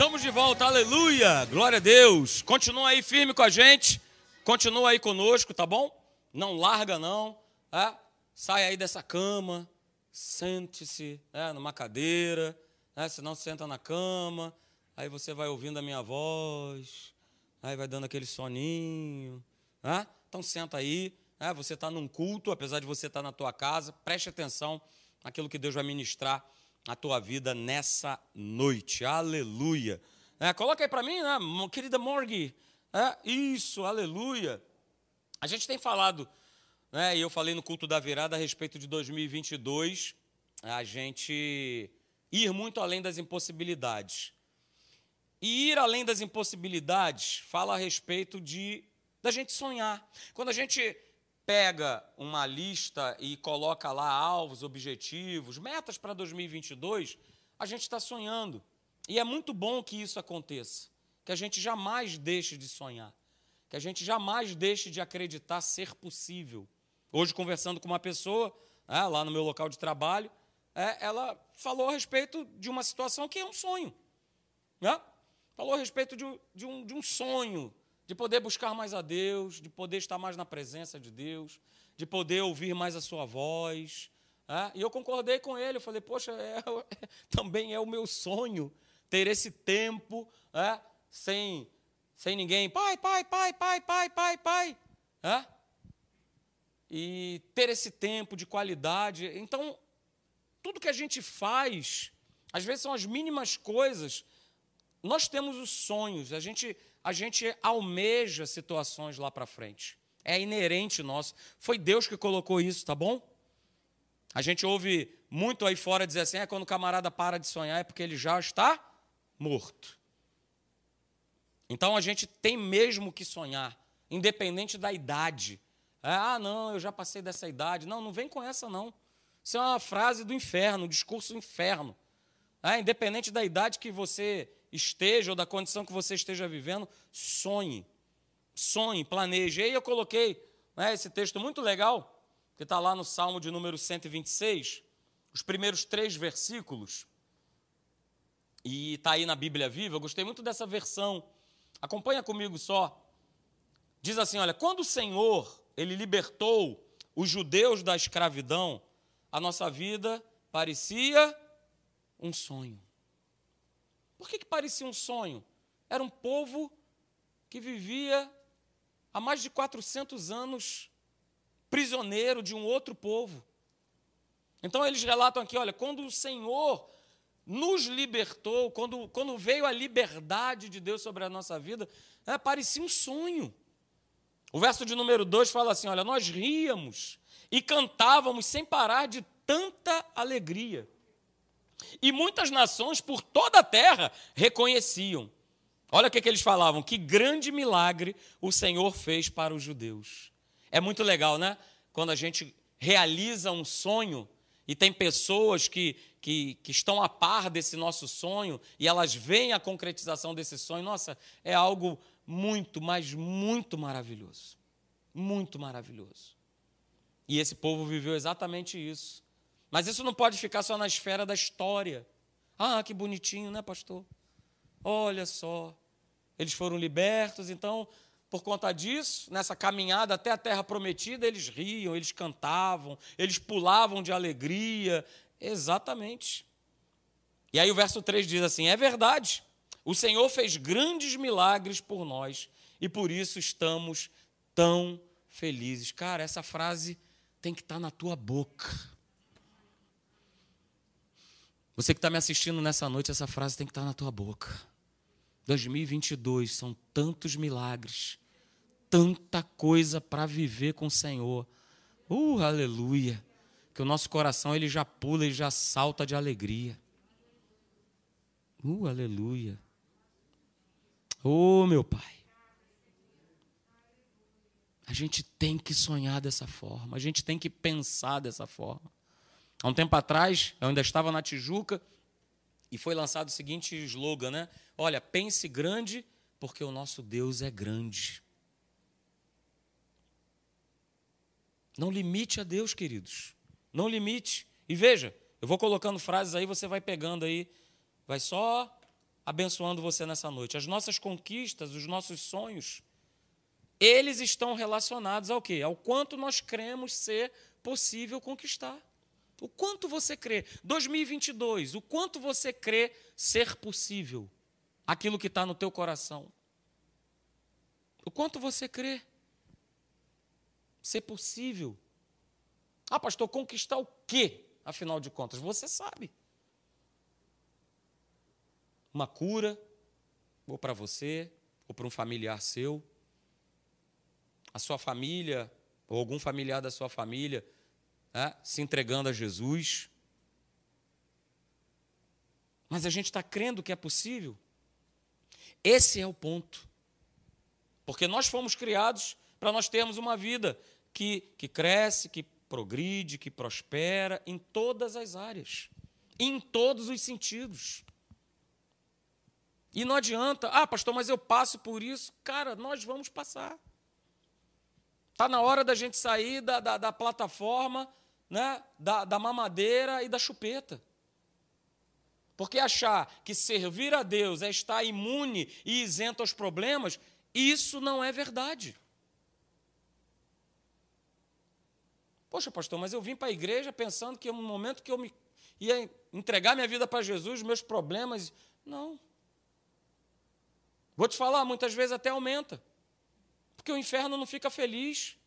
Estamos de volta, aleluia, glória a Deus. Continua aí firme com a gente, continua aí conosco, tá bom? Não larga não, é? sai aí dessa cama, sente-se é, numa cadeira, é, se não senta na cama, aí você vai ouvindo a minha voz, aí vai dando aquele soninho, é? então senta aí, é, você está num culto, apesar de você estar tá na tua casa, preste atenção naquilo que Deus vai ministrar a tua vida nessa noite. Aleluia. É, coloca aí para mim, né, querida Morgue. É, isso, aleluia. A gente tem falado, né, e eu falei no culto da virada a respeito de 2022, a gente ir muito além das impossibilidades. E ir além das impossibilidades fala a respeito de da gente sonhar. Quando a gente pega uma lista e coloca lá alvos, objetivos, metas para 2022, a gente está sonhando. E é muito bom que isso aconteça, que a gente jamais deixe de sonhar, que a gente jamais deixe de acreditar ser possível. Hoje, conversando com uma pessoa, é, lá no meu local de trabalho, é, ela falou a respeito de uma situação que é um sonho. Né? Falou a respeito de, de, um, de um sonho de poder buscar mais a Deus, de poder estar mais na presença de Deus, de poder ouvir mais a sua voz. É? E eu concordei com ele, eu falei, poxa, é, é, também é o meu sonho ter esse tempo é? sem, sem ninguém, pai, pai, pai, pai, pai, pai, pai. É? E ter esse tempo de qualidade. Então, tudo que a gente faz, às vezes são as mínimas coisas. Nós temos os sonhos, a gente a gente almeja situações lá para frente. É inerente nosso. Foi Deus que colocou isso, tá bom? A gente ouve muito aí fora dizer assim: é quando o camarada para de sonhar é porque ele já está morto. Então a gente tem mesmo que sonhar, independente da idade. É, ah, não, eu já passei dessa idade. Não, não vem com essa, não. Isso é uma frase do inferno, um discurso do inferno. É, independente da idade que você esteja ou da condição que você esteja vivendo, sonhe. Sonhe, planeje. E aí eu coloquei né, esse texto muito legal, que está lá no Salmo de número 126, os primeiros três versículos, e está aí na Bíblia Viva. Eu gostei muito dessa versão. Acompanha comigo só. Diz assim: olha, quando o Senhor ele libertou os judeus da escravidão, a nossa vida parecia um sonho. Por que, que parecia um sonho? Era um povo que vivia há mais de 400 anos prisioneiro de um outro povo. Então eles relatam aqui: olha, quando o Senhor nos libertou, quando, quando veio a liberdade de Deus sobre a nossa vida, é, parecia um sonho. O verso de número 2 fala assim: olha, nós ríamos e cantávamos sem parar de tanta alegria. E muitas nações por toda a terra reconheciam. Olha o que, que eles falavam: que grande milagre o Senhor fez para os judeus. É muito legal, né? Quando a gente realiza um sonho e tem pessoas que, que, que, estão a par desse nosso sonho e elas veem a concretização desse sonho, nossa, é algo muito, mas muito maravilhoso. Muito maravilhoso. E esse povo viveu exatamente isso. Mas isso não pode ficar só na esfera da história. Ah, que bonitinho, né, pastor? Olha só, eles foram libertos, então, por conta disso, nessa caminhada até a terra prometida, eles riam, eles cantavam, eles pulavam de alegria. Exatamente. E aí o verso 3 diz assim: é verdade, o Senhor fez grandes milagres por nós e por isso estamos tão felizes. Cara, essa frase tem que estar na tua boca. Você que está me assistindo nessa noite, essa frase tem que estar tá na tua boca. 2022 são tantos milagres, tanta coisa para viver com o Senhor. Uh, aleluia! Que o nosso coração ele já pula e já salta de alegria. Uh, aleluia! Oh, meu Pai. A gente tem que sonhar dessa forma, a gente tem que pensar dessa forma. Há um tempo atrás, eu ainda estava na Tijuca e foi lançado o seguinte slogan, né? Olha, pense grande, porque o nosso Deus é grande. Não limite a Deus, queridos. Não limite. E veja, eu vou colocando frases aí, você vai pegando aí, vai só abençoando você nessa noite. As nossas conquistas, os nossos sonhos, eles estão relacionados ao quê? Ao quanto nós cremos ser possível conquistar. O quanto você crê? 2022, o quanto você crê ser possível aquilo que está no teu coração? O quanto você crê ser possível? Ah, pastor, conquistar o quê? Afinal de contas, você sabe. Uma cura, ou para você, ou para um familiar seu. A sua família, ou algum familiar da sua família, né, se entregando a Jesus. Mas a gente está crendo que é possível? Esse é o ponto. Porque nós fomos criados para nós termos uma vida que, que cresce, que progride, que prospera em todas as áreas, em todos os sentidos. E não adianta, ah, pastor, mas eu passo por isso. Cara, nós vamos passar. Está na hora da gente sair da, da, da plataforma, né, da, da mamadeira e da chupeta. Porque achar que servir a Deus é estar imune e isento aos problemas, isso não é verdade. Poxa, pastor, mas eu vim para a igreja pensando que no momento que eu me ia entregar minha vida para Jesus, meus problemas. Não. Vou te falar, muitas vezes até aumenta. Porque o inferno não fica feliz.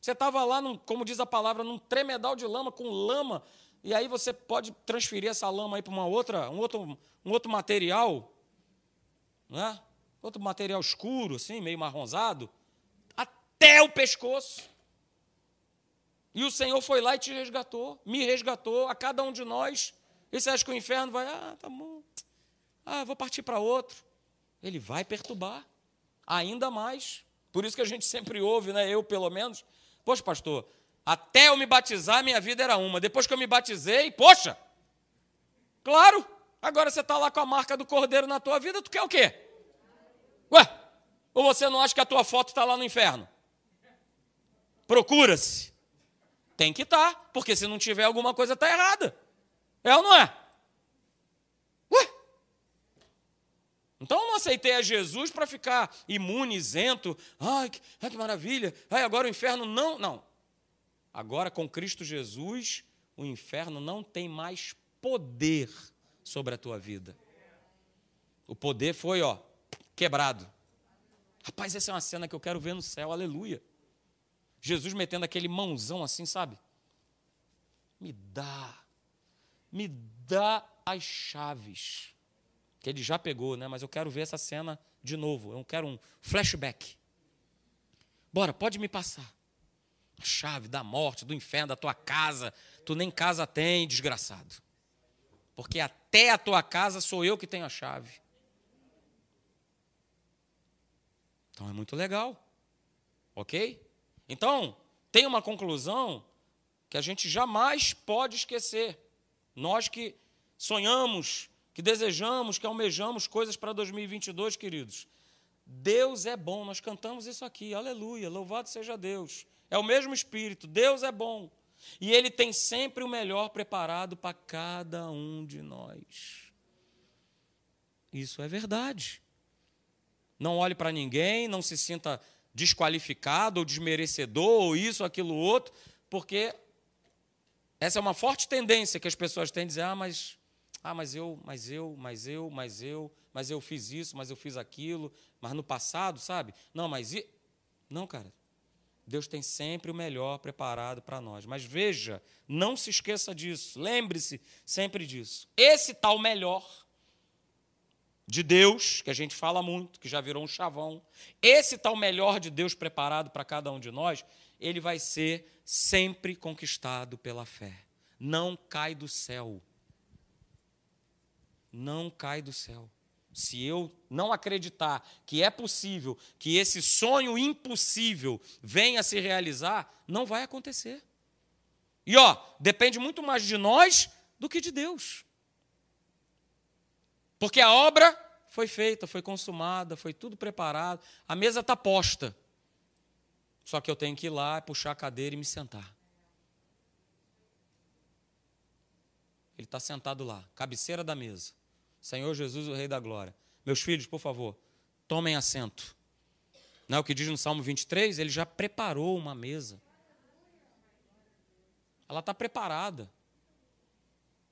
Você estava lá, num, como diz a palavra, num tremedal de lama, com lama, e aí você pode transferir essa lama aí para uma outra, um outro, um outro material, né? outro material escuro, assim, meio marronzado, até o pescoço. E o Senhor foi lá e te resgatou, me resgatou, a cada um de nós. E você acha que o inferno vai, ah, tá bom, ah, vou partir para outro ele vai perturbar ainda mais. Por isso que a gente sempre ouve, né, eu pelo menos, poxa, pastor, até eu me batizar, minha vida era uma. Depois que eu me batizei, poxa, claro, agora você está lá com a marca do cordeiro na tua vida, tu quer o quê? Ué, ou você não acha que a tua foto está lá no inferno? Procura-se. Tem que estar, tá, porque se não tiver alguma coisa está errada. É ou não é? Então eu não aceitei a Jesus para ficar imune, isento. Ai que, ai, que maravilha. Ai, agora o inferno não. Não. Agora com Cristo Jesus, o inferno não tem mais poder sobre a tua vida. O poder foi, ó, quebrado. Rapaz, essa é uma cena que eu quero ver no céu, aleluia. Jesus metendo aquele mãozão assim, sabe? Me dá, me dá as chaves que ele já pegou, né? Mas eu quero ver essa cena de novo. Eu quero um flashback. Bora, pode me passar. A chave da morte, do inferno, da tua casa. Tu nem casa tem, desgraçado. Porque até a tua casa sou eu que tenho a chave. Então é muito legal. Ok? Então, tem uma conclusão que a gente jamais pode esquecer. Nós que sonhamos que desejamos, que almejamos coisas para 2022, queridos. Deus é bom, nós cantamos isso aqui, aleluia, louvado seja Deus. É o mesmo Espírito, Deus é bom. E Ele tem sempre o melhor preparado para cada um de nós. Isso é verdade. Não olhe para ninguém, não se sinta desqualificado ou desmerecedor, ou isso, aquilo, outro, porque essa é uma forte tendência que as pessoas têm a dizer: ah, mas ah, mas eu, mas eu, mas eu, mas eu, mas eu fiz isso, mas eu fiz aquilo, mas no passado, sabe? Não, mas e... não, cara. Deus tem sempre o melhor preparado para nós. Mas veja, não se esqueça disso. Lembre-se sempre disso. Esse tal melhor de Deus, que a gente fala muito, que já virou um chavão, esse tal melhor de Deus preparado para cada um de nós, ele vai ser sempre conquistado pela fé. Não cai do céu não cai do céu. Se eu não acreditar que é possível que esse sonho impossível venha a se realizar, não vai acontecer. E ó, depende muito mais de nós do que de Deus. Porque a obra foi feita, foi consumada, foi tudo preparado, a mesa está posta. Só que eu tenho que ir lá, puxar a cadeira e me sentar. Ele está sentado lá, cabeceira da mesa Senhor Jesus, o Rei da Glória. Meus filhos, por favor, tomem assento. Não é o que diz no Salmo 23? Ele já preparou uma mesa. Ela está preparada.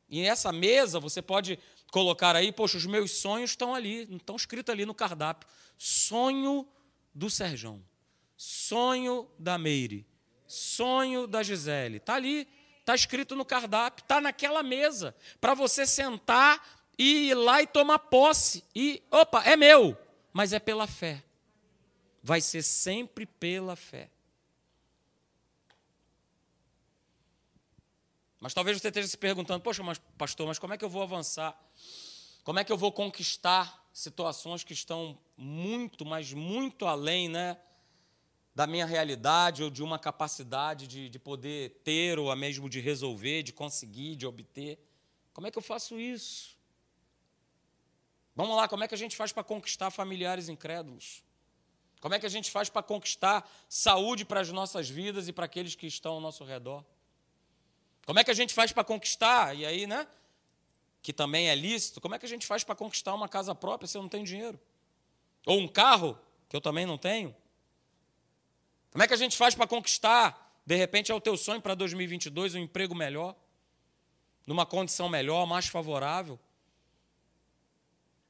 E essa mesa você pode colocar aí, poxa, os meus sonhos estão ali, estão escritos ali no cardápio. Sonho do Serjão, sonho da Meire, sonho da Gisele. Está ali, está escrito no cardápio, está naquela mesa, para você sentar e ir lá e tomar posse. E, opa, é meu, mas é pela fé. Vai ser sempre pela fé. Mas talvez você esteja se perguntando: poxa, mas pastor, mas como é que eu vou avançar? Como é que eu vou conquistar situações que estão muito, mas muito além né, da minha realidade ou de uma capacidade de, de poder ter, ou mesmo de resolver, de conseguir, de obter? Como é que eu faço isso? Vamos lá, como é que a gente faz para conquistar familiares incrédulos? Como é que a gente faz para conquistar saúde para as nossas vidas e para aqueles que estão ao nosso redor? Como é que a gente faz para conquistar? E aí, né? Que também é lícito. Como é que a gente faz para conquistar uma casa própria se eu não tenho dinheiro? Ou um carro, que eu também não tenho? Como é que a gente faz para conquistar, de repente, é o teu sonho para 2022, um emprego melhor? Numa condição melhor, mais favorável?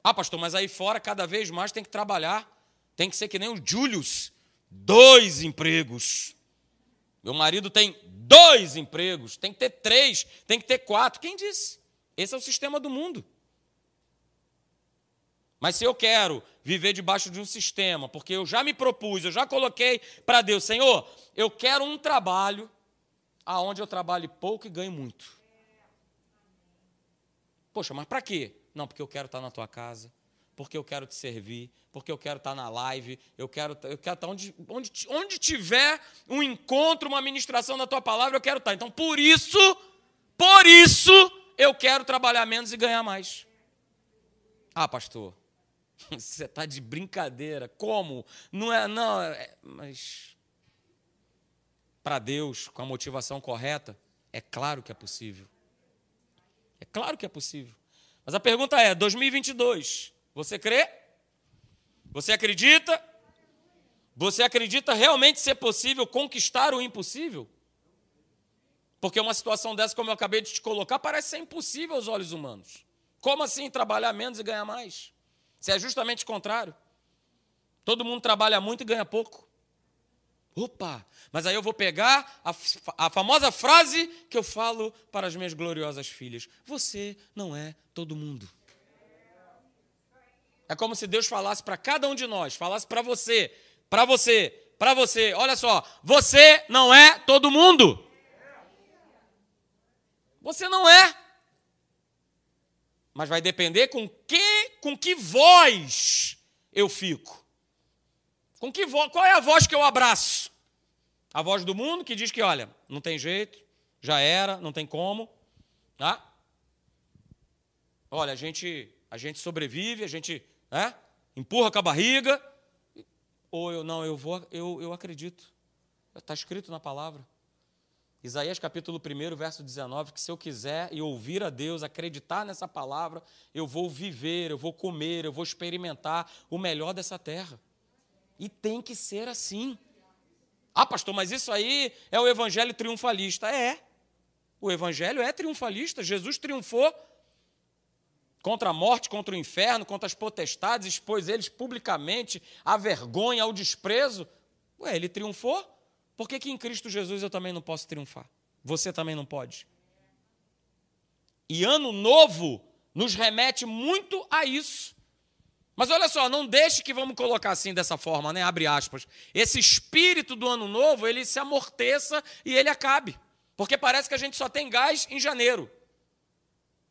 Ah, pastor, mas aí fora, cada vez mais tem que trabalhar. Tem que ser que nem o Julius. Dois empregos. Meu marido tem dois empregos, tem que ter três, tem que ter quatro. Quem disse? Esse é o sistema do mundo. Mas se eu quero viver debaixo de um sistema, porque eu já me propus, eu já coloquei para Deus, Senhor, eu quero um trabalho aonde eu trabalhe pouco e ganhe muito. Poxa, mas para quê? Não, porque eu quero estar na tua casa, porque eu quero te servir, porque eu quero estar na live, eu quero, eu quero estar onde, onde, onde tiver um encontro, uma ministração da tua palavra, eu quero estar. Então, por isso, por isso, eu quero trabalhar menos e ganhar mais. Ah, pastor, você está de brincadeira. Como? Não é, não, é, mas para Deus, com a motivação correta, é claro que é possível. É claro que é possível. Mas a pergunta é: 2022, você crê? Você acredita? Você acredita realmente ser possível conquistar o impossível? Porque uma situação dessa, como eu acabei de te colocar, parece ser impossível aos olhos humanos. Como assim trabalhar menos e ganhar mais? Se é justamente o contrário. Todo mundo trabalha muito e ganha pouco. Opa! Mas aí eu vou pegar a, a, famosa frase que eu falo para as minhas gloriosas filhas: Você não é todo mundo. É como se Deus falasse para cada um de nós, falasse para você, para você, para você: olha só, você não é todo mundo. Você não é. Mas vai depender com que, com que voz eu fico. Com que voz? Qual é a voz que eu abraço? A voz do mundo que diz que, olha, não tem jeito, já era, não tem como, tá? Olha, a gente, a gente sobrevive, a gente é? empurra com a barriga. Ou eu não, eu vou, eu, eu acredito. Está escrito na palavra. Isaías capítulo 1, verso 19, que se eu quiser e ouvir a Deus, acreditar nessa palavra, eu vou viver, eu vou comer, eu vou experimentar o melhor dessa terra. E tem que ser assim. Ah, pastor, mas isso aí é o evangelho triunfalista. É. O evangelho é triunfalista. Jesus triunfou contra a morte, contra o inferno, contra as potestades, expôs eles publicamente à vergonha, ao desprezo. Ué, ele triunfou? Por que, que em Cristo Jesus eu também não posso triunfar? Você também não pode. E ano novo nos remete muito a isso. Mas olha só, não deixe que vamos colocar assim dessa forma, né? Abre aspas. Esse espírito do ano novo, ele se amorteça e ele acabe. Porque parece que a gente só tem gás em janeiro.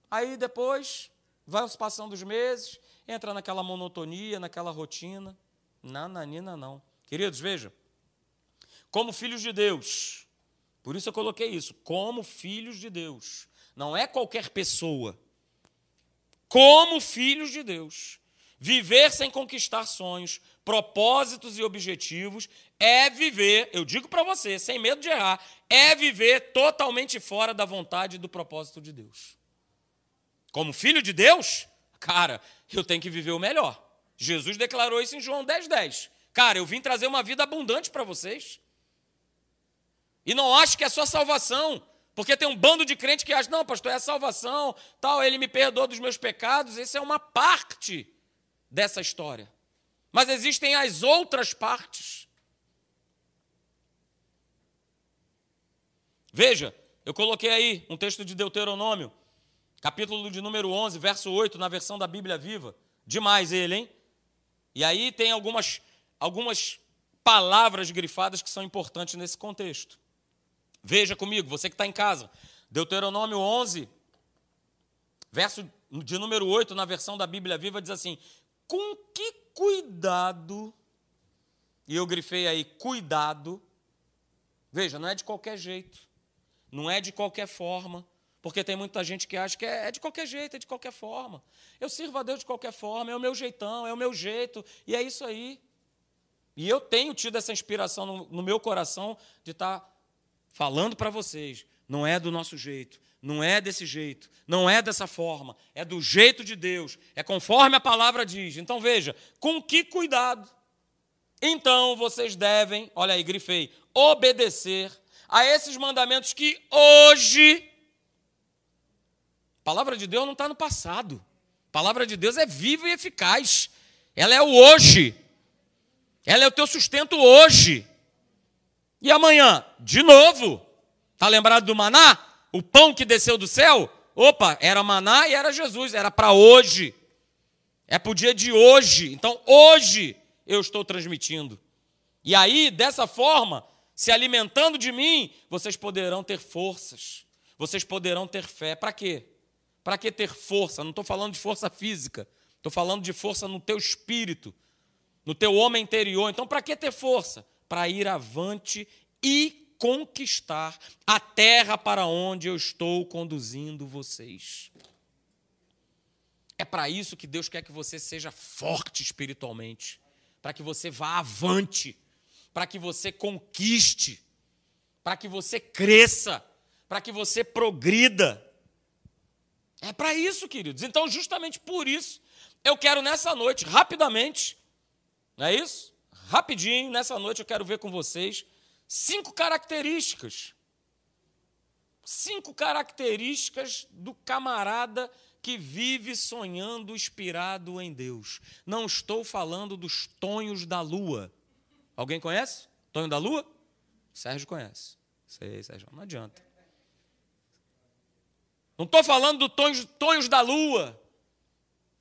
Aí depois Vai se passando os meses, entra naquela monotonia, naquela rotina. Nananina, não. Queridos, vejam. Como filhos de Deus, por isso eu coloquei isso, como filhos de Deus. Não é qualquer pessoa. Como filhos de Deus. Viver sem conquistar sonhos, propósitos e objetivos é viver, eu digo para você, sem medo de errar, é viver totalmente fora da vontade e do propósito de Deus como filho de Deus, Cara, eu tenho que viver o melhor. Jesus declarou isso em João 10, 10. Cara, eu vim trazer uma vida abundante para vocês. E não acho que é só salvação. Porque tem um bando de crente que acha, não, pastor, é salvação, tal, ele me perdoa dos meus pecados. Isso é uma parte dessa história. Mas existem as outras partes. Veja, eu coloquei aí um texto de Deuteronômio, capítulo de número 11, verso 8, na versão da Bíblia Viva. Demais ele, hein? E aí tem algumas, algumas palavras grifadas que são importantes nesse contexto. Veja comigo, você que está em casa. Deuteronômio 11, verso de número 8, na versão da Bíblia Viva, diz assim: Com que cuidado, e eu grifei aí, cuidado, veja, não é de qualquer jeito, não é de qualquer forma, porque tem muita gente que acha que é, é de qualquer jeito, é de qualquer forma. Eu sirvo a Deus de qualquer forma, é o meu jeitão, é o meu jeito, e é isso aí. E eu tenho tido essa inspiração no, no meu coração de estar tá falando para vocês, não é do nosso jeito, não é desse jeito, não é dessa forma, é do jeito de Deus, é conforme a palavra diz. Então veja, com que cuidado. Então vocês devem, olha aí, grifei, obedecer a esses mandamentos que hoje. A palavra de Deus não está no passado. A palavra de Deus é viva e eficaz. Ela é o hoje. Ela é o teu sustento hoje. E amanhã, de novo. Está lembrado do maná? O pão que desceu do céu? Opa, era maná e era Jesus, era para hoje. É para o dia de hoje. Então, hoje eu estou transmitindo. E aí, dessa forma, se alimentando de mim, vocês poderão ter forças. Vocês poderão ter fé. Para quê? Para que ter força? Não estou falando de força física. Estou falando de força no teu espírito, no teu homem interior. Então, para que ter força? para ir avante e conquistar a terra para onde eu estou conduzindo vocês. É para isso que Deus quer que você seja forte espiritualmente, para que você vá avante, para que você conquiste, para que você cresça, para que você progrida. É para isso, queridos. Então, justamente por isso, eu quero nessa noite, rapidamente, não é isso? rapidinho, nessa noite eu quero ver com vocês cinco características. Cinco características do camarada que vive sonhando inspirado em Deus. Não estou falando dos tonhos da lua. Alguém conhece? Tonho da lua? Sérgio conhece. Sei, Sérgio, não adianta. Não estou falando dos tonhos, tonhos da lua.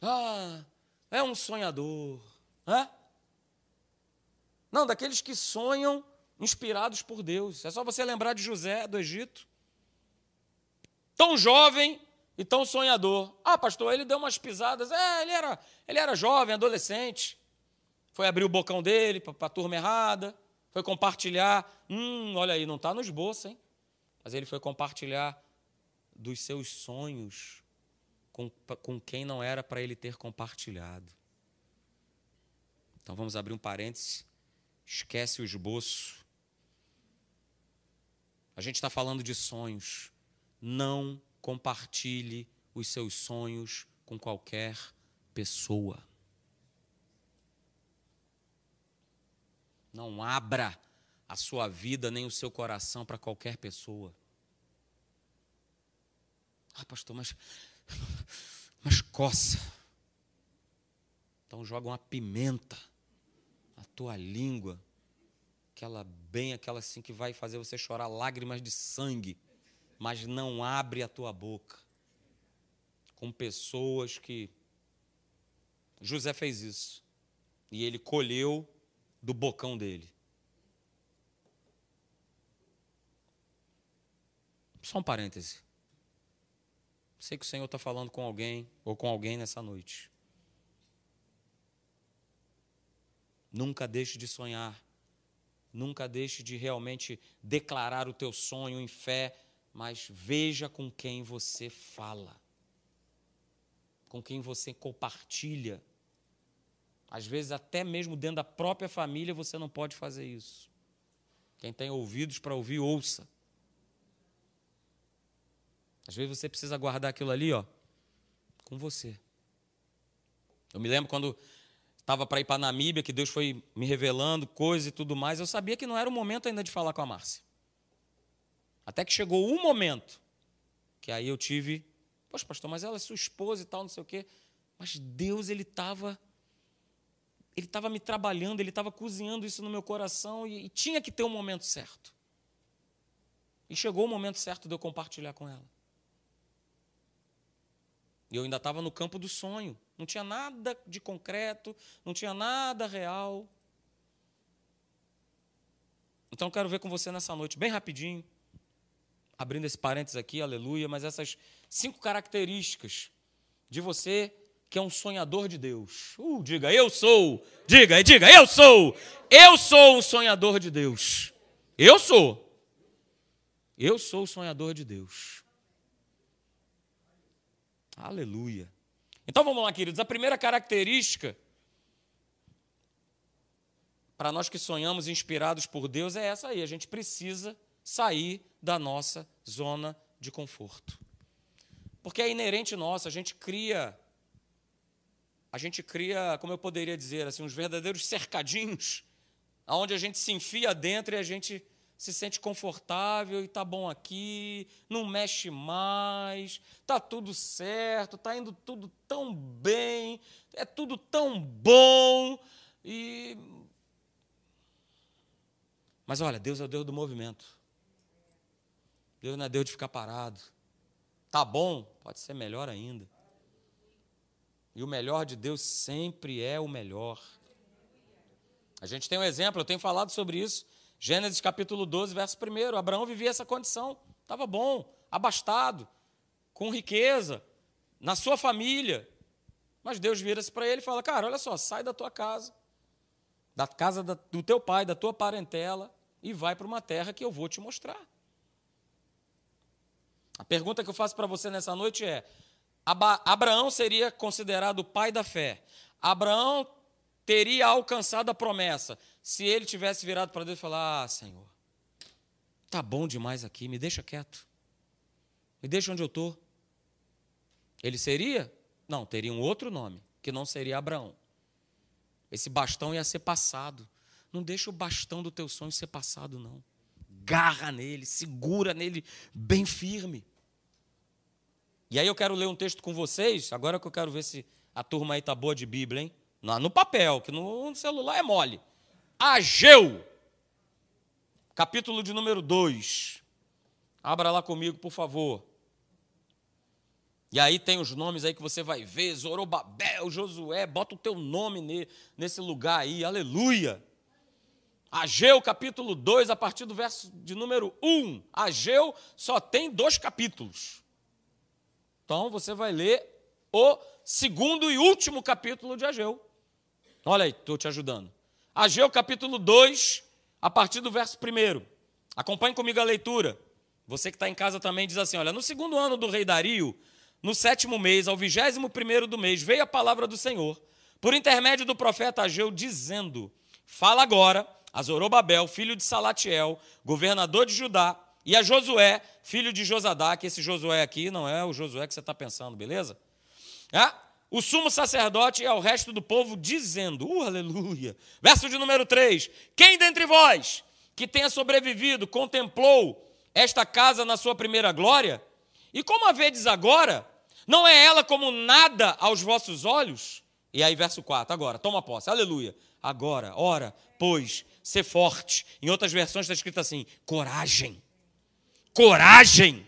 Ah, é um sonhador. Hã? Não, daqueles que sonham inspirados por Deus. É só você lembrar de José do Egito. Tão jovem e tão sonhador. Ah, pastor, ele deu umas pisadas. É, ele era, ele era jovem, adolescente. Foi abrir o bocão dele para a turma errada. Foi compartilhar. Hum, olha aí, não está no esboço, hein? Mas ele foi compartilhar dos seus sonhos com, com quem não era para ele ter compartilhado. Então vamos abrir um parêntese Esquece o esboço. A gente está falando de sonhos. Não compartilhe os seus sonhos com qualquer pessoa. Não abra a sua vida nem o seu coração para qualquer pessoa. Ah, pastor, mas, mas coça. Então joga uma pimenta tua língua, aquela bem, aquela assim que vai fazer você chorar lágrimas de sangue, mas não abre a tua boca. Com pessoas que. José fez isso. E ele colheu do bocão dele. Só um parêntese. Sei que o Senhor está falando com alguém ou com alguém nessa noite. Nunca deixe de sonhar. Nunca deixe de realmente declarar o teu sonho em fé, mas veja com quem você fala. Com quem você compartilha. Às vezes, até mesmo dentro da própria família, você não pode fazer isso. Quem tem ouvidos para ouvir, ouça. Às vezes você precisa guardar aquilo ali, ó, com você. Eu me lembro quando estava para ir para a Namíbia, que Deus foi me revelando coisas e tudo mais, eu sabia que não era o momento ainda de falar com a Márcia. Até que chegou um momento que aí eu tive, poxa, pastor, mas ela é sua esposa e tal, não sei o quê. Mas Deus, ele estava ele estava me trabalhando, ele estava cozinhando isso no meu coração e, e tinha que ter um momento certo. E chegou o momento certo de eu compartilhar com ela. E eu ainda estava no campo do sonho. Não tinha nada de concreto, não tinha nada real. Então eu quero ver com você nessa noite, bem rapidinho, abrindo esse parênteses aqui, aleluia, mas essas cinco características de você que é um sonhador de Deus. Uh, diga, eu sou. Diga, diga, eu sou. Eu sou um sonhador de Deus. Eu sou. Eu sou o sonhador de Deus. Aleluia. Então vamos lá, queridos. A primeira característica para nós que sonhamos inspirados por Deus é essa aí. A gente precisa sair da nossa zona de conforto. Porque é inerente nossa, a gente cria a gente cria, como eu poderia dizer, assim, uns verdadeiros cercadinhos, aonde a gente se enfia dentro e a gente se sente confortável e tá bom aqui, não mexe mais, tá tudo certo, tá indo tudo tão bem, é tudo tão bom e Mas olha, Deus é o Deus do movimento. Deus não é Deus de ficar parado. Tá bom, pode ser melhor ainda. E o melhor de Deus sempre é o melhor. A gente tem um exemplo, eu tenho falado sobre isso. Gênesis capítulo 12, verso 1. Abraão vivia essa condição. Estava bom, abastado, com riqueza, na sua família. Mas Deus vira-se para ele e fala: Cara, olha só, sai da tua casa, da casa do teu pai, da tua parentela, e vai para uma terra que eu vou te mostrar. A pergunta que eu faço para você nessa noite é: Abraão seria considerado o pai da fé. Abraão teria alcançado a promessa se ele tivesse virado para Deus e falar: Ah, Senhor, tá bom demais aqui, me deixa quieto. Me deixa onde eu estou. Ele seria? Não, teria um outro nome, que não seria Abraão. Esse bastão ia ser passado. Não deixa o bastão do teu sonho ser passado, não. Garra nele, segura nele bem firme. E aí eu quero ler um texto com vocês, agora que eu quero ver se a turma aí tá boa de Bíblia, hein? No papel, que no celular é mole. Ageu, capítulo de número 2. Abra lá comigo, por favor. E aí tem os nomes aí que você vai ver, Zorobabel, Josué, bota o teu nome nesse lugar aí, aleluia. Ageu capítulo 2, a partir do verso de número 1. Ageu só tem dois capítulos. Então você vai ler o segundo e último capítulo de Ageu. Olha aí, estou te ajudando. Ageu capítulo 2, a partir do verso 1. Acompanhe comigo a leitura. Você que está em casa também diz assim: olha, no segundo ano do rei Dario, no sétimo mês, ao vigésimo primeiro do mês, veio a palavra do Senhor, por intermédio do profeta Ageu, dizendo: Fala agora a Zorobabel, filho de Salatiel, governador de Judá, e a Josué, filho de Josadá, que esse Josué aqui não é o Josué que você está pensando, beleza? É? O sumo sacerdote e ao resto do povo dizendo, uh, aleluia. Verso de número 3: Quem dentre vós que tenha sobrevivido contemplou esta casa na sua primeira glória? E como a vedes agora, não é ela como nada aos vossos olhos? E aí, verso 4, agora, toma posse, aleluia. Agora, ora, pois, ser forte. Em outras versões está escrito assim: coragem. Coragem.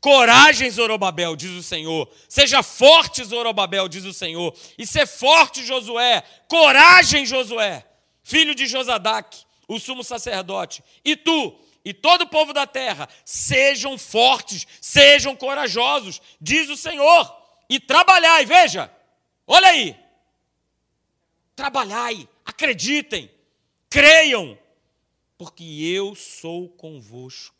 Coragem, Zorobabel, diz o Senhor. Seja forte, Zorobabel, diz o Senhor. E ser forte, Josué. Coragem, Josué, filho de Josadac, o sumo sacerdote. E tu, e todo o povo da terra, sejam fortes, sejam corajosos, diz o Senhor. E trabalhai, veja, olha aí. Trabalhai, acreditem, creiam, porque eu sou convosco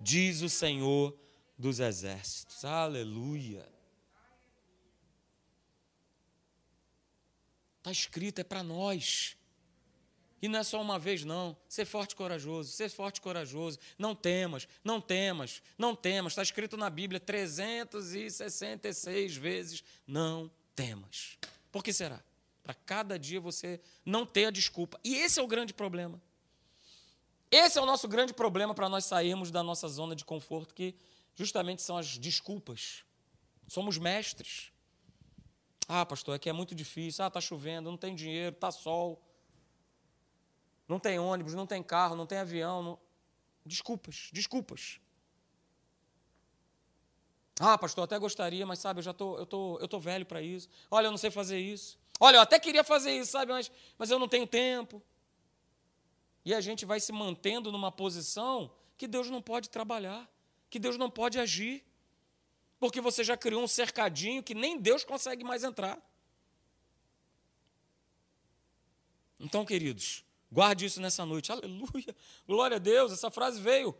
diz o Senhor dos exércitos. Aleluia. Está escrito, é para nós. E não é só uma vez, não. Ser forte e corajoso, ser forte e corajoso. Não temas, não temas, não temas. Está escrito na Bíblia 366 vezes: não temas. Por que será? Para cada dia você não ter a desculpa. E esse é o grande problema. Esse é o nosso grande problema para nós sairmos da nossa zona de conforto, que justamente são as desculpas. Somos mestres. Ah, pastor, que é muito difícil. Ah, está chovendo, não tem dinheiro, está sol. Não tem ônibus, não tem carro, não tem avião. Não... Desculpas, desculpas. Ah, pastor, até gostaria, mas sabe, eu já tô, eu tô, eu tô velho para isso. Olha, eu não sei fazer isso. Olha, eu até queria fazer isso, sabe, mas, mas eu não tenho tempo. E a gente vai se mantendo numa posição que Deus não pode trabalhar, que Deus não pode agir, porque você já criou um cercadinho que nem Deus consegue mais entrar. Então, queridos, guarde isso nessa noite. Aleluia, glória a Deus, essa frase veio.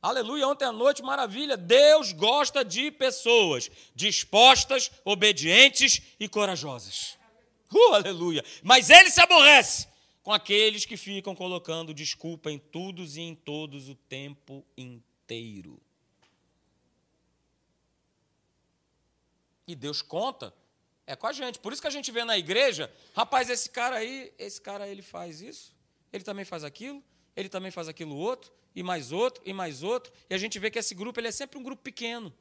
Aleluia, ontem à noite, maravilha. Deus gosta de pessoas dispostas, obedientes e corajosas. Uh, aleluia. Mas ele se aborrece com aqueles que ficam colocando desculpa em tudo e em todos o tempo inteiro. E Deus conta é com a gente. Por isso que a gente vê na igreja, rapaz, esse cara aí, esse cara ele faz isso, ele também faz aquilo, ele também faz aquilo outro, e mais outro, e mais outro, e a gente vê que esse grupo ele é sempre um grupo pequeno.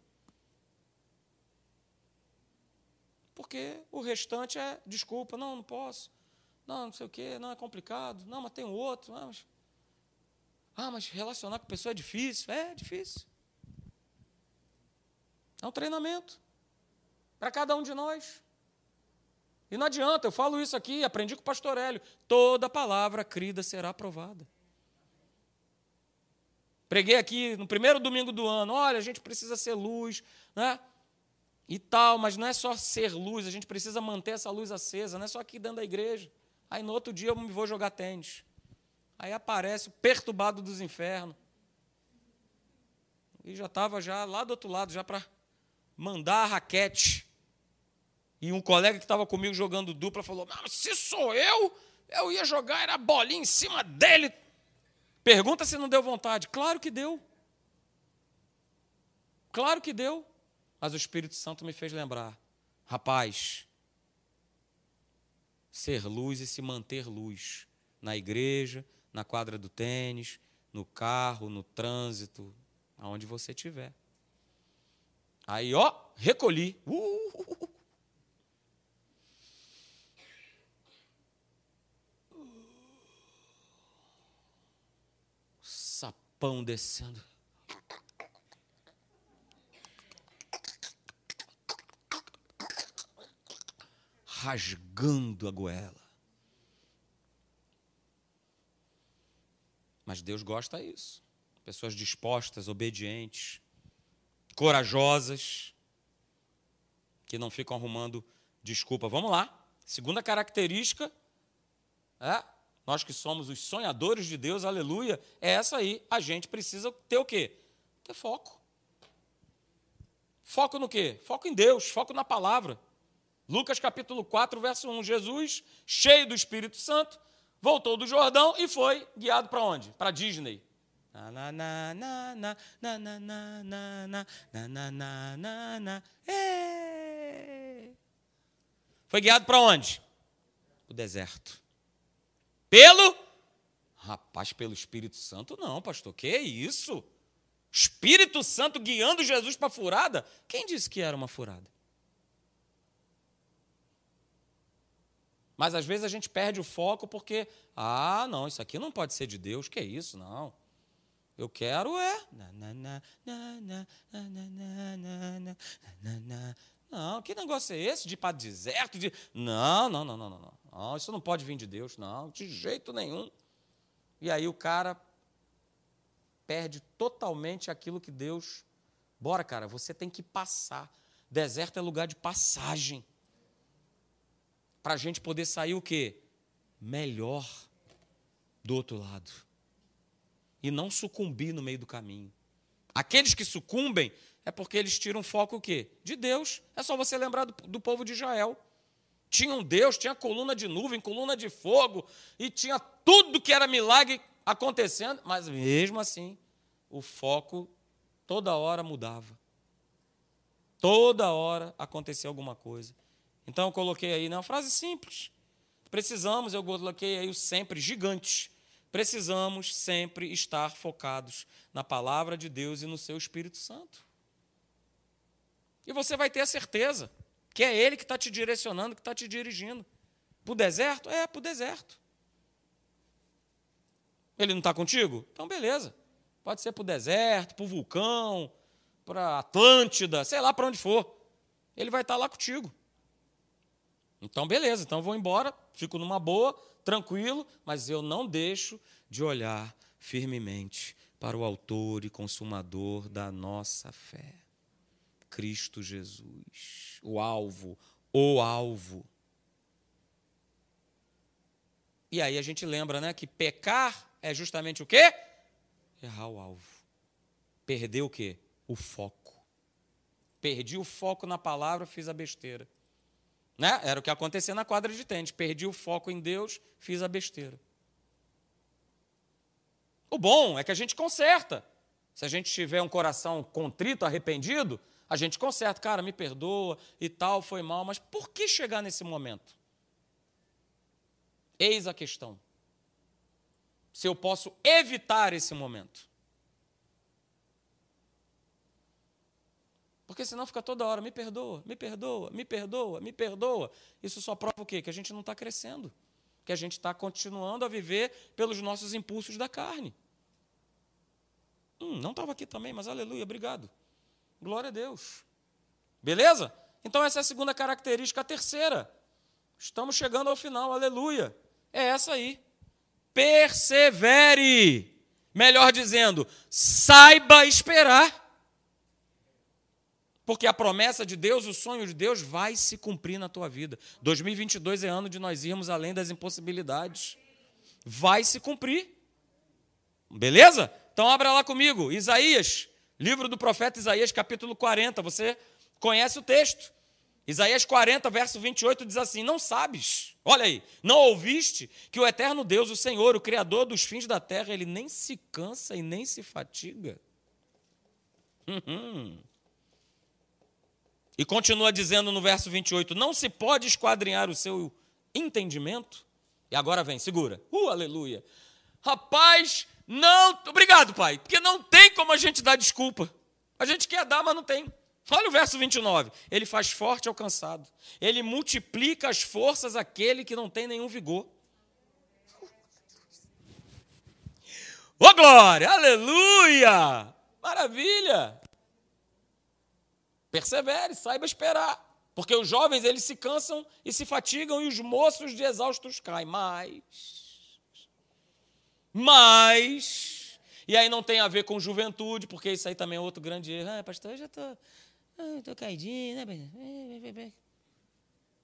Porque o restante é desculpa, não, não posso. Não, não sei o quê, não é complicado. Não, mas tem um outro. Ah mas, ah, mas relacionar com pessoa é difícil. É difícil. É um treinamento para cada um de nós. E não adianta, eu falo isso aqui, aprendi com o pastor Hélio. Toda palavra crida será aprovada. Preguei aqui no primeiro domingo do ano, olha, a gente precisa ser luz, né? E tal, mas não é só ser luz, a gente precisa manter essa luz acesa, não é só aqui dentro da igreja. Aí no outro dia eu me vou jogar tênis. Aí aparece o perturbado dos infernos. E já estava já lá do outro lado, já para mandar a raquete. E um colega que estava comigo jogando dupla falou: Mas se sou eu, eu ia jogar, era bolinha em cima dele. Pergunta se não deu vontade. Claro que deu. Claro que deu. Mas o Espírito Santo me fez lembrar: Rapaz, ser luz e se manter luz na igreja, na quadra do tênis, no carro, no trânsito, aonde você estiver. Aí, ó, recolhi. Uh! Sapão descendo. rasgando a goela. Mas Deus gosta disso. Pessoas dispostas, obedientes, corajosas, que não ficam arrumando desculpa. Vamos lá. Segunda característica, é, nós que somos os sonhadores de Deus, aleluia, é essa aí. A gente precisa ter o quê? Ter foco. Foco no quê? Foco em Deus, foco na palavra. Lucas capítulo 4, verso 1. Jesus, cheio do Espírito Santo, voltou do Jordão e foi guiado para onde? Para Disney. Foi guiado para onde? O deserto. Pelo? Rapaz, pelo Espírito Santo, não, pastor. Que isso? Espírito Santo guiando Jesus para furada? Quem disse que era uma furada? Mas às vezes a gente perde o foco porque, ah, não, isso aqui não pode ser de Deus, que é isso, não. Eu quero é. Não, que negócio é esse de ir para deserto? De... Não, não, não, não, não, não. Isso não pode vir de Deus, não, de jeito nenhum. E aí o cara perde totalmente aquilo que Deus. Bora, cara, você tem que passar. Deserto é lugar de passagem para a gente poder sair o quê? Melhor do outro lado. E não sucumbir no meio do caminho. Aqueles que sucumbem é porque eles tiram foco o quê? De Deus. É só você lembrar do, do povo de Israel. Tinha um Deus, tinha coluna de nuvem, coluna de fogo, e tinha tudo que era milagre acontecendo, mas mesmo assim, o foco toda hora mudava. Toda hora acontecia alguma coisa. Então eu coloquei aí, né, uma frase simples. precisamos, eu coloquei aí o sempre gigante, precisamos sempre estar focados na palavra de Deus e no seu Espírito Santo. E você vai ter a certeza que é Ele que está te direcionando, que está te dirigindo. Para o deserto? É, para o deserto. Ele não está contigo? Então, beleza. Pode ser para o deserto, para o vulcão, para Atlântida, sei lá para onde for. Ele vai estar tá lá contigo. Então, beleza. Então, eu vou embora, fico numa boa, tranquilo, mas eu não deixo de olhar firmemente para o Autor e Consumador da nossa fé. Cristo Jesus, o alvo, o alvo. E aí a gente lembra, né, que pecar é justamente o quê? Errar o alvo. Perder o quê? O foco. Perdi o foco na palavra, fiz a besteira. Né? Era o que acontecia na quadra de tênis. Perdi o foco em Deus, fiz a besteira. O bom é que a gente conserta. Se a gente tiver um coração contrito, arrependido, a gente conserta, cara, me perdoa e tal, foi mal, mas por que chegar nesse momento? Eis a questão. Se eu posso evitar esse momento. Porque senão fica toda hora, me perdoa, me perdoa, me perdoa, me perdoa. Isso só prova o quê? Que a gente não está crescendo. Que a gente está continuando a viver pelos nossos impulsos da carne. Hum, não estava aqui também, mas aleluia, obrigado. Glória a Deus. Beleza? Então, essa é a segunda característica. A terceira. Estamos chegando ao final, aleluia. É essa aí. Persevere. Melhor dizendo, saiba esperar. Porque a promessa de Deus, o sonho de Deus vai se cumprir na tua vida. 2022 é ano de nós irmos além das impossibilidades. Vai se cumprir. Beleza? Então abra lá comigo, Isaías Livro do profeta Isaías, capítulo 40. Você conhece o texto. Isaías 40, verso 28 diz assim: Não sabes, olha aí, não ouviste que o eterno Deus, o Senhor, o Criador dos fins da terra, ele nem se cansa e nem se fatiga. Uhum. E continua dizendo no verso 28: Não se pode esquadrinhar o seu entendimento. E agora vem, segura. Uh, aleluia. Rapaz, não, obrigado, pai, porque não tem como a gente dar desculpa. A gente quer dar, mas não tem. Olha o verso 29. Ele faz forte ao cansado. Ele multiplica as forças àquele que não tem nenhum vigor. Ô oh, glória! Aleluia! Maravilha! Persevere, saiba esperar. Porque os jovens eles se cansam e se fatigam e os moços de exaustos caem. Mas mas, e aí não tem a ver com juventude, porque isso aí também é outro grande erro. Ah, pastor, eu já estou tô, tô caidinho, né?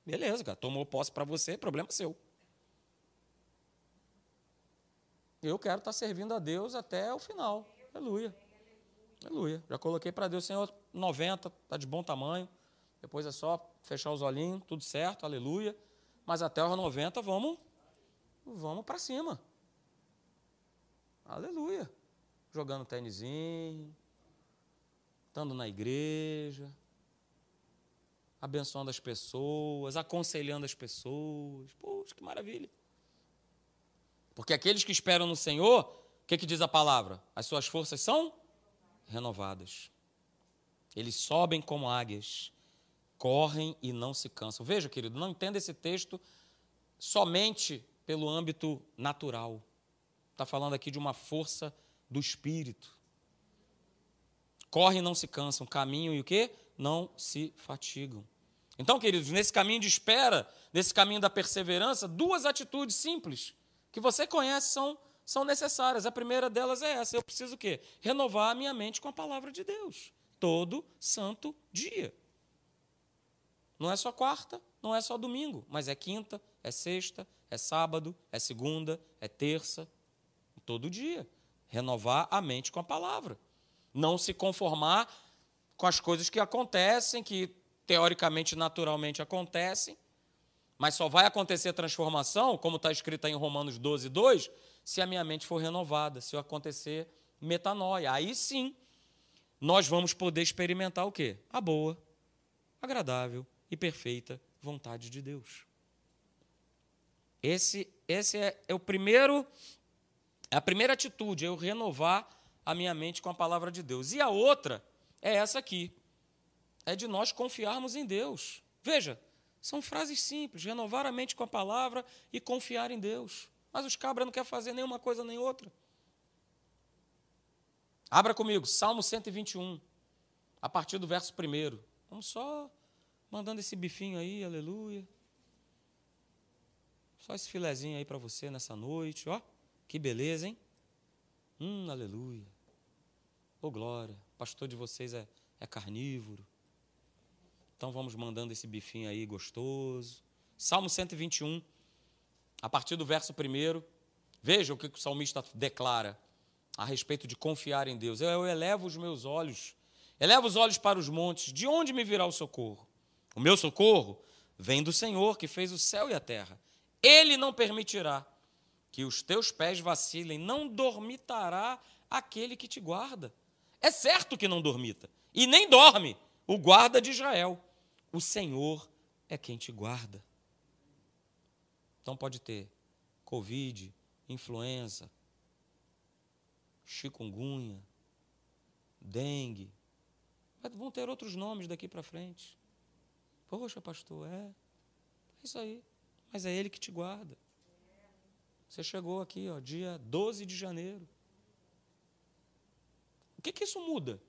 Beleza, cara, tomou posse para você, problema seu. Eu quero estar tá servindo a Deus até o final. Aleluia. Aleluia. Já coloquei para Deus, Senhor, 90, está de bom tamanho. Depois é só fechar os olhinhos, tudo certo, aleluia. Mas até os 90, vamos, vamos para cima. Aleluia. Jogando tênisinho, estando na igreja, abençoando as pessoas, aconselhando as pessoas. Poxa, que maravilha. Porque aqueles que esperam no Senhor, o que, que diz a palavra? As suas forças são renovadas. Eles sobem como águias, correm e não se cansam. Veja, querido, não entenda esse texto somente pelo âmbito natural está falando aqui de uma força do espírito. Correm e não se cansam, caminham e o quê? Não se fatigam. Então, queridos, nesse caminho de espera, nesse caminho da perseverança, duas atitudes simples que você conhece são, são necessárias. A primeira delas é essa: eu preciso o quê? Renovar a minha mente com a palavra de Deus. Todo santo dia. Não é só quarta, não é só domingo, mas é quinta, é sexta, é sábado, é segunda, é terça, todo dia. Renovar a mente com a palavra. Não se conformar com as coisas que acontecem, que teoricamente, naturalmente acontecem, mas só vai acontecer transformação, como está escrito em Romanos 12, 2, se a minha mente for renovada, se acontecer metanoia. Aí sim, nós vamos poder experimentar o quê? A boa, agradável e perfeita vontade de Deus. Esse, esse é, é o primeiro, é a primeira atitude, é eu renovar a minha mente com a palavra de Deus. E a outra é essa aqui. É de nós confiarmos em Deus. Veja, são frases simples, renovar a mente com a palavra e confiar em Deus. Mas os cabras não querem fazer nenhuma coisa nem outra. Abra comigo, Salmo 121, a partir do verso 1. Vamos só mandando esse bifinho aí, aleluia. Só esse filezinho aí para você nessa noite, ó. Que beleza, hein? Hum, aleluia. Ô oh, glória, pastor de vocês é, é carnívoro. Então vamos mandando esse bifinho aí gostoso. Salmo 121, a partir do verso 1. Veja o que o salmista declara a respeito de confiar em Deus. Eu elevo os meus olhos, elevo os olhos para os montes, de onde me virá o socorro? O meu socorro vem do Senhor que fez o céu e a terra. Ele não permitirá que os teus pés vacilem, não dormitará aquele que te guarda. É certo que não dormita, e nem dorme o guarda de Israel. O Senhor é quem te guarda. Então pode ter Covid, influenza, chikungunya, dengue. Vão ter outros nomes daqui para frente. Poxa, pastor, é. É isso aí. Mas é Ele que te guarda. Você chegou aqui, ó, dia 12 de janeiro. O que, que isso muda?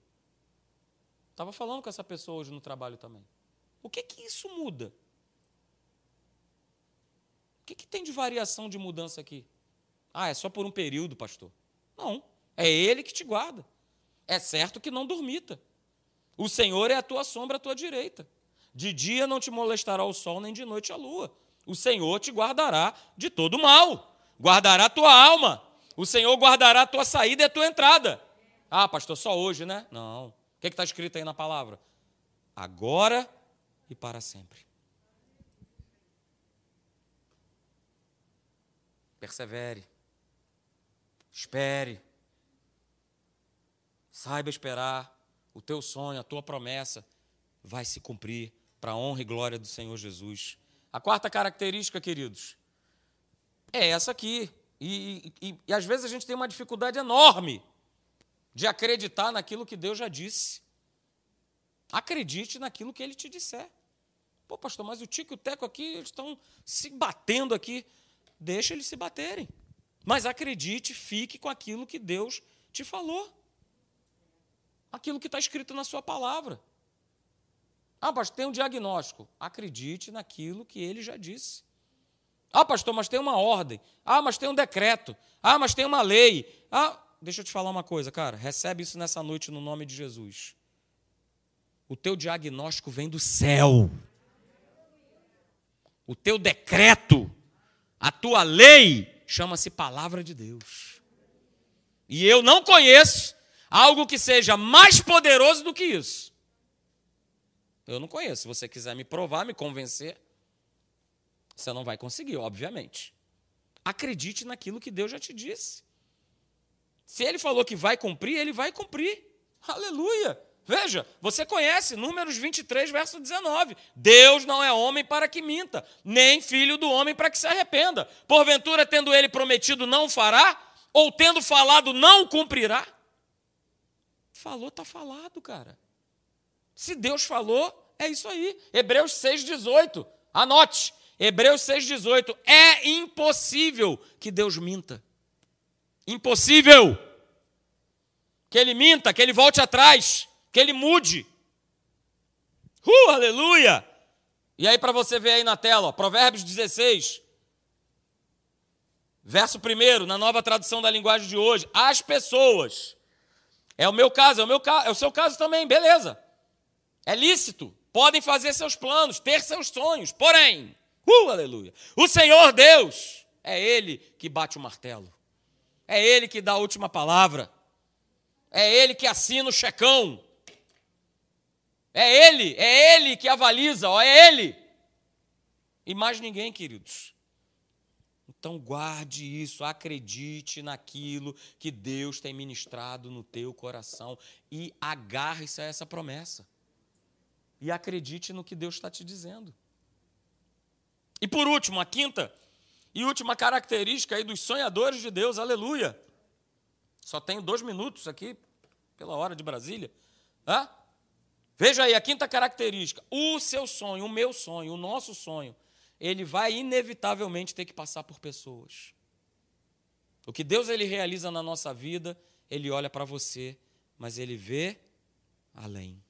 Estava falando com essa pessoa hoje no trabalho também. O que, que isso muda? O que, que tem de variação de mudança aqui? Ah, é só por um período, pastor. Não. É Ele que te guarda. É certo que não dormita. O Senhor é a tua sombra à tua direita. De dia não te molestará o sol, nem de noite a lua. O Senhor te guardará de todo mal, guardará a tua alma. O Senhor guardará a tua saída e a tua entrada. Ah, pastor, só hoje, né? Não. O que está escrito aí na palavra? Agora e para sempre. Persevere. Espere. Saiba esperar. O teu sonho, a tua promessa vai se cumprir para a honra e glória do Senhor Jesus. A quarta característica, queridos, é essa aqui. E, e, e, às vezes a gente tem uma dificuldade enorme de acreditar naquilo que Deus já disse. Acredite naquilo que Ele te disser. Pô, pastor, mas o Tico e o Teco aqui estão se batendo aqui. Deixa eles se baterem. Mas acredite, fique com aquilo que Deus te falou. Aquilo que está escrito na sua palavra. Ah, pastor, tem um diagnóstico. Acredite naquilo que ele já disse. Ah, pastor, mas tem uma ordem. Ah, mas tem um decreto. Ah, mas tem uma lei. Ah, deixa eu te falar uma coisa, cara. Recebe isso nessa noite no nome de Jesus. O teu diagnóstico vem do céu. O teu decreto, a tua lei, chama-se palavra de Deus. E eu não conheço algo que seja mais poderoso do que isso. Eu não conheço. Se você quiser me provar, me convencer, você não vai conseguir, obviamente. Acredite naquilo que Deus já te disse. Se ele falou que vai cumprir, ele vai cumprir. Aleluia! Veja, você conhece Números 23, verso 19. Deus não é homem para que minta, nem filho do homem para que se arrependa. Porventura, tendo ele prometido, não fará, ou tendo falado, não cumprirá. Falou, está falado, cara. Se Deus falou, é isso aí. Hebreus 6,18. Anote. Hebreus 6,18. É impossível que Deus minta. Impossível. Que ele minta, que ele volte atrás, que ele mude. Uh, aleluia! E aí, para você ver aí na tela, ó, Provérbios 16, verso 1, na nova tradução da linguagem de hoje. As pessoas. É o meu caso, é o, meu, é o seu caso também, beleza. É lícito. Podem fazer seus planos, ter seus sonhos. Porém, uh, aleluia. O Senhor Deus é Ele que bate o martelo. É Ele que dá a última palavra. É Ele que assina o checão. É Ele, é Ele que avaliza, ó, é Ele. E mais ninguém, queridos. Então guarde isso, acredite naquilo que Deus tem ministrado no teu coração e agarre-se a essa promessa e acredite no que Deus está te dizendo. E por último, a quinta E última característica aí dos sonhadores de Deus, aleluia. Só tenho dois minutos aqui, pela hora de Brasília. Hã? Veja aí, a quinta característica: o seu sonho, o meu sonho, o nosso sonho, ele vai inevitavelmente ter que passar por pessoas. O que Deus ele realiza na nossa vida, ele olha para você, mas ele vê além.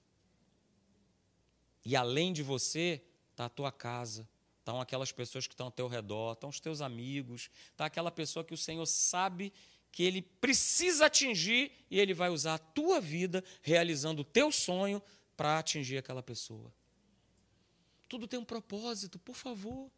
E além de você, está a tua casa, estão aquelas pessoas que estão ao teu redor, estão os teus amigos, está aquela pessoa que o Senhor sabe que ele precisa atingir e ele vai usar a tua vida realizando o teu sonho para atingir aquela pessoa. Tudo tem um propósito, por favor.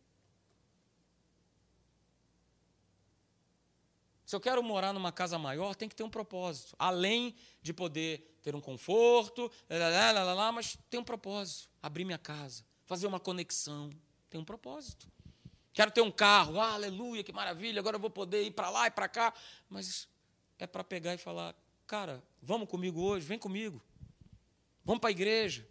Se eu quero morar numa casa maior, tem que ter um propósito. Além de poder ter um conforto, lá, lá, lá, mas tem um propósito. Abrir minha casa, fazer uma conexão. Tem um propósito. Quero ter um carro, ah, aleluia, que maravilha, agora eu vou poder ir para lá e para cá. Mas é para pegar e falar, cara, vamos comigo hoje, vem comigo. Vamos para a igreja.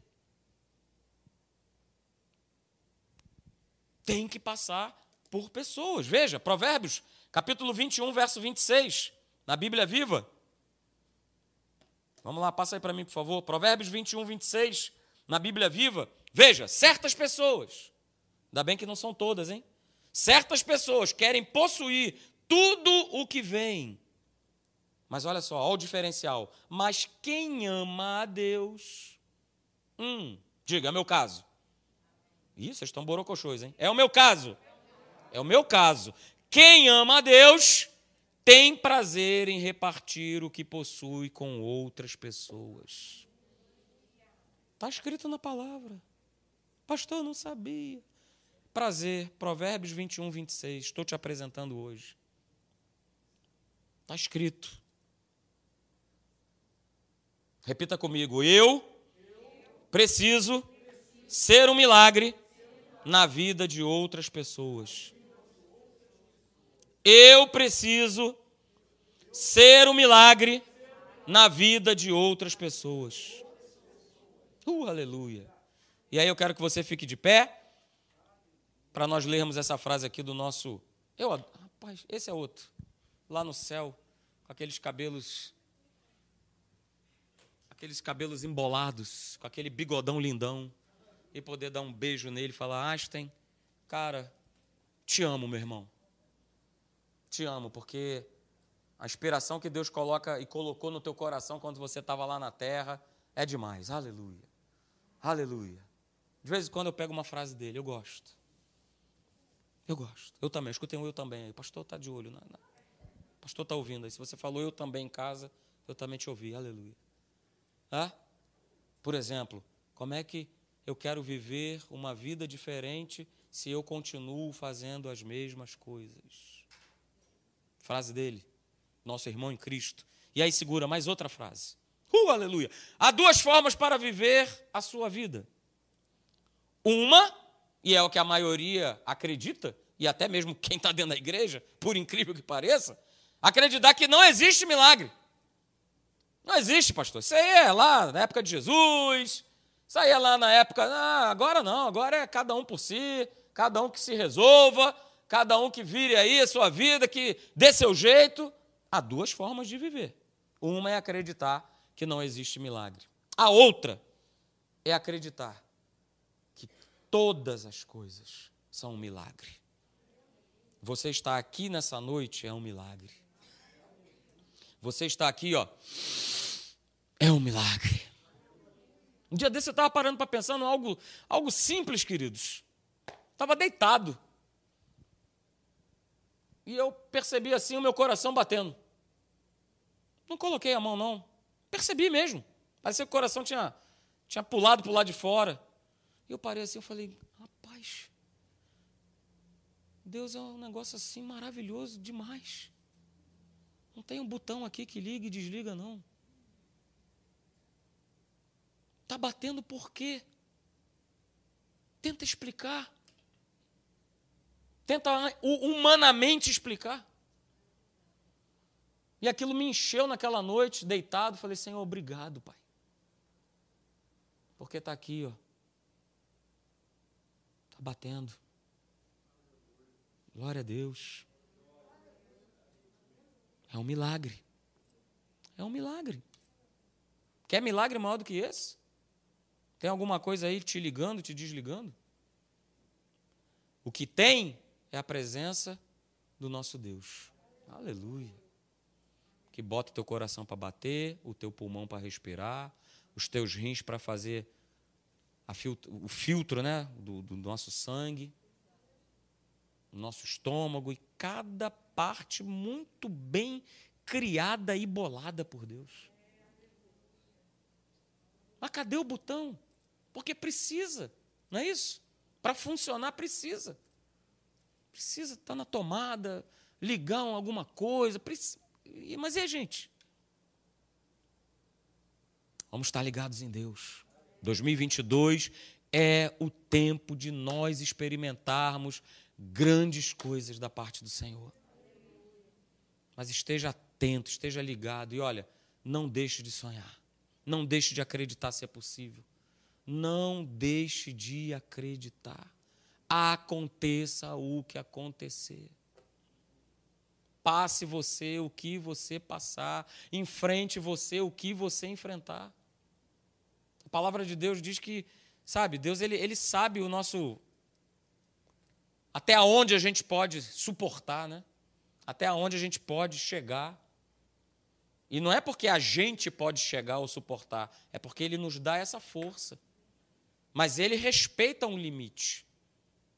Tem que passar por pessoas. Veja, Provérbios, capítulo 21, verso 26, na Bíblia Viva. Vamos lá, passa aí para mim, por favor. Provérbios 21, 26, na Bíblia Viva. Veja, certas pessoas, ainda bem que não são todas, hein? Certas pessoas querem possuir tudo o que vem. Mas olha só, olha o diferencial. Mas quem ama a Deus. Hum, diga, é meu caso. Ih, vocês estão borocochôs, hein? É o meu caso. É o meu caso. Quem ama a Deus tem prazer em repartir o que possui com outras pessoas. Está escrito na palavra. Pastor, não sabia. Prazer, Provérbios 21, 26. Estou te apresentando hoje. Está escrito. Repita comigo. Eu preciso ser um milagre na vida de outras pessoas. Eu preciso ser um milagre na vida de outras pessoas. Uh, aleluia. E aí eu quero que você fique de pé para nós lermos essa frase aqui do nosso. Eu, rapaz, esse é outro. Lá no céu, com aqueles cabelos. Aqueles cabelos embolados, com aquele bigodão lindão. E poder dar um beijo nele e falar: Einstein, cara, te amo, meu irmão. Te amo, porque a inspiração que Deus coloca e colocou no teu coração quando você estava lá na terra é demais. Aleluia. Aleluia. De vez em quando eu pego uma frase dele, eu gosto. Eu gosto. Eu também. Escutei um eu também aí. Pastor está de olho. Não, não. Pastor está ouvindo aí. Se você falou eu também em casa, eu também te ouvi. Aleluia. Ah? Por exemplo, como é que eu quero viver uma vida diferente se eu continuo fazendo as mesmas coisas? Frase dele, nosso irmão em Cristo. E aí segura mais outra frase. Uh, aleluia. Há duas formas para viver a sua vida. Uma, e é o que a maioria acredita, e até mesmo quem está dentro da igreja, por incrível que pareça, acreditar que não existe milagre. Não existe, pastor. Isso aí é lá na época de Jesus, isso aí é lá na época. Ah, agora não, agora é cada um por si, cada um que se resolva, cada um que vire aí a sua vida, que dê seu jeito. Há duas formas de viver. Uma é acreditar que não existe milagre. A outra é acreditar que todas as coisas são um milagre. Você está aqui nessa noite é um milagre. Você está aqui, ó, é um milagre. Um dia desse eu estava parando para pensar em algo, algo simples, queridos. Estava deitado. E eu percebi assim o meu coração batendo. Não coloquei a mão, não. Percebi mesmo. Parecia que o coração tinha, tinha pulado para o lado de fora. E eu parei assim, eu falei, rapaz, Deus é um negócio assim maravilhoso demais. Não tem um botão aqui que liga e desliga, não. Está batendo por quê? Tenta explicar. Tenta humanamente explicar. E aquilo me encheu naquela noite, deitado. Falei, Senhor, obrigado, Pai. Porque está aqui, ó. Está batendo. Glória a Deus. É um milagre. É um milagre. Quer milagre maior do que esse? Tem alguma coisa aí te ligando, te desligando? O que tem é a presença do nosso Deus. Aleluia. Que bota o teu coração para bater, o teu pulmão para respirar, os teus rins para fazer filtro, o filtro né, do, do nosso sangue, nosso estômago e cada parte muito bem criada e bolada por Deus. Mas cadê o botão? Porque precisa, não é isso? Para funcionar, precisa. Precisa estar tá na tomada, ligar alguma coisa. Precisa. Mas e a gente? Vamos estar ligados em Deus. 2022 é o tempo de nós experimentarmos grandes coisas da parte do Senhor. Mas esteja atento, esteja ligado e olha, não deixe de sonhar. Não deixe de acreditar se é possível. Não deixe de acreditar. Aconteça o que acontecer. Passe você o que você passar, enfrente você o que você enfrentar. A palavra de Deus diz que, sabe, Deus ele, ele sabe o nosso até onde a gente pode suportar, né? Até onde a gente pode chegar. E não é porque a gente pode chegar ou suportar, é porque ele nos dá essa força. Mas ele respeita um limite.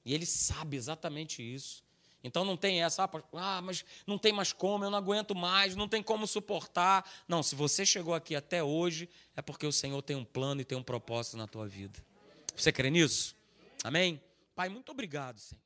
E ele sabe exatamente isso. Então não tem essa, ah, mas não tem mais como, eu não aguento mais, não tem como suportar. Não, se você chegou aqui até hoje, é porque o Senhor tem um plano e tem um propósito na tua vida. Você crê nisso? Amém? Pai, muito obrigado, Senhor.